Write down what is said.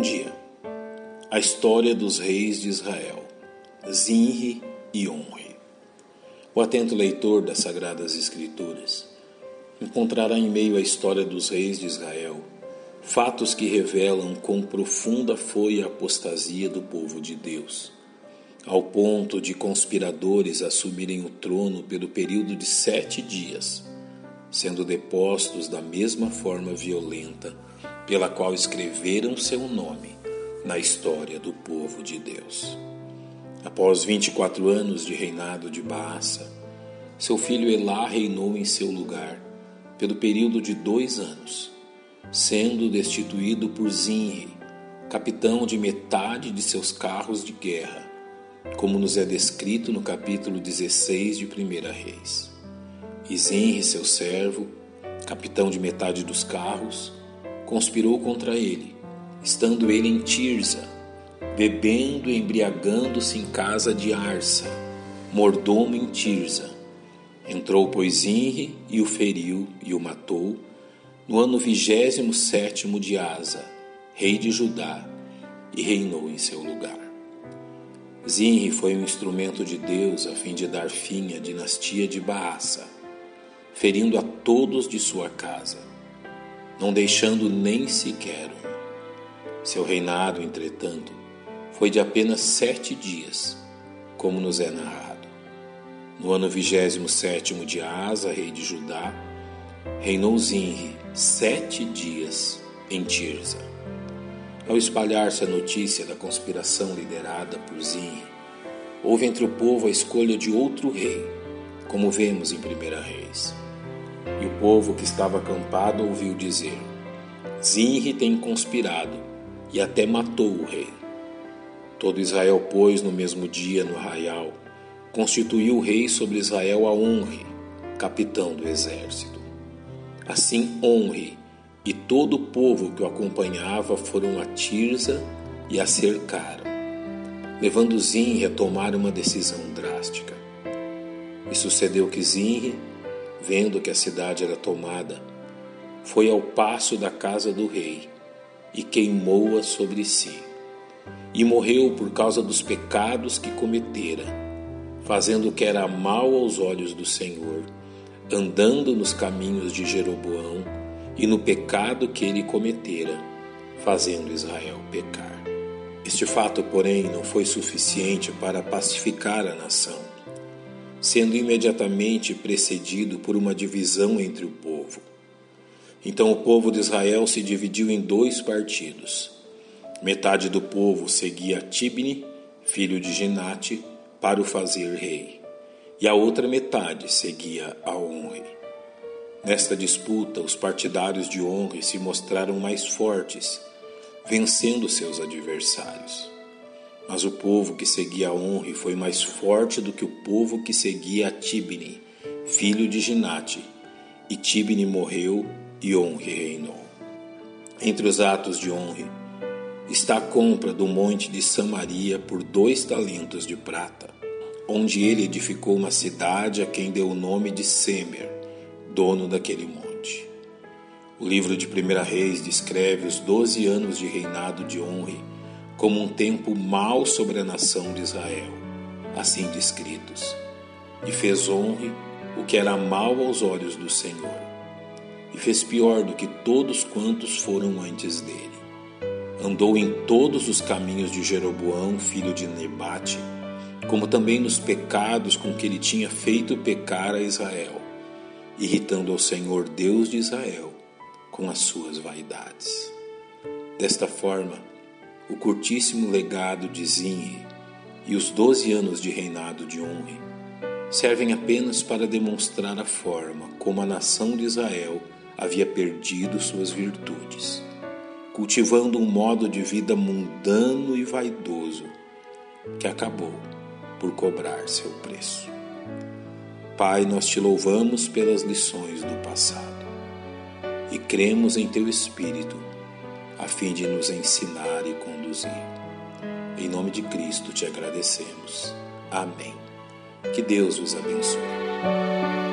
Bom dia. A história dos reis de Israel, Zinri e Onri. O atento leitor das Sagradas Escrituras encontrará em meio à história dos reis de Israel fatos que revelam quão profunda foi a apostasia do povo de Deus, ao ponto de conspiradores assumirem o trono pelo período de sete dias, sendo depostos da mesma forma violenta pela qual escreveram seu nome na história do povo de Deus. Após 24 anos de reinado de Baasa, seu filho Elá reinou em seu lugar pelo período de dois anos, sendo destituído por Zinri, capitão de metade de seus carros de guerra, como nos é descrito no capítulo 16 de 1 Reis. E Zinri, seu servo, capitão de metade dos carros, conspirou contra ele, estando ele em Tirza, bebendo e embriagando-se em casa de Arsa, mordomo em Tirza. Entrou, pois, Inri e o feriu e o matou, no ano vigésimo sétimo de Asa, rei de Judá, e reinou em seu lugar. Zinri foi um instrumento de Deus a fim de dar fim à dinastia de Baasa, ferindo a todos de sua casa não deixando nem sequer um. Seu reinado, entretanto, foi de apenas sete dias, como nos é narrado. No ano vigésimo sétimo de Asa, rei de Judá, reinou Zinri sete dias em Tirza. Ao espalhar-se a notícia da conspiração liderada por Zinri, houve entre o povo a escolha de outro rei, como vemos em 1 Reis. E o povo que estava acampado ouviu dizer: Zinri tem conspirado e até matou o rei. Todo Israel, pois, no mesmo dia, no arraial, constituiu o rei sobre Israel a Honre, capitão do exército. Assim, Honre e todo o povo que o acompanhava foram a Tirza e a cercaram, levando Zinri a tomar uma decisão drástica. E sucedeu que Zinri vendo que a cidade era tomada, foi ao passo da casa do rei e queimou-a sobre si. E morreu por causa dos pecados que cometera, fazendo o que era mal aos olhos do Senhor, andando nos caminhos de Jeroboão e no pecado que ele cometera, fazendo Israel pecar. Este fato, porém, não foi suficiente para pacificar a nação sendo imediatamente precedido por uma divisão entre o povo. Então o povo de Israel se dividiu em dois partidos. Metade do povo seguia Tibni, filho de Ginate, para o fazer rei, e a outra metade seguia a Honre. Nesta disputa, os partidários de Honre se mostraram mais fortes, vencendo seus adversários. Mas o povo que seguia Onre foi mais forte do que o povo que seguia Tibni, filho de Ginate. E Tibni morreu e Onre reinou. Entre os atos de Onre está a compra do monte de Samaria por dois talentos de prata, onde ele edificou uma cidade a quem deu o nome de Semer, dono daquele monte. O livro de 1 Reis descreve os doze anos de reinado de Onre como um tempo mau sobre a nação de Israel, assim descritos. E fez honre o que era mal aos olhos do Senhor, e fez pior do que todos quantos foram antes dele. Andou em todos os caminhos de Jeroboão, filho de Nebate, como também nos pecados com que ele tinha feito pecar a Israel, irritando ao Senhor Deus de Israel com as suas vaidades. Desta forma, o curtíssimo legado de Zinri e os doze anos de reinado de Onri servem apenas para demonstrar a forma como a nação de Israel havia perdido suas virtudes, cultivando um modo de vida mundano e vaidoso que acabou por cobrar seu preço. Pai, nós te louvamos pelas lições do passado e cremos em teu Espírito a fim de nos ensinar e conduzir. Em nome de Cristo te agradecemos. Amém. Que Deus os abençoe.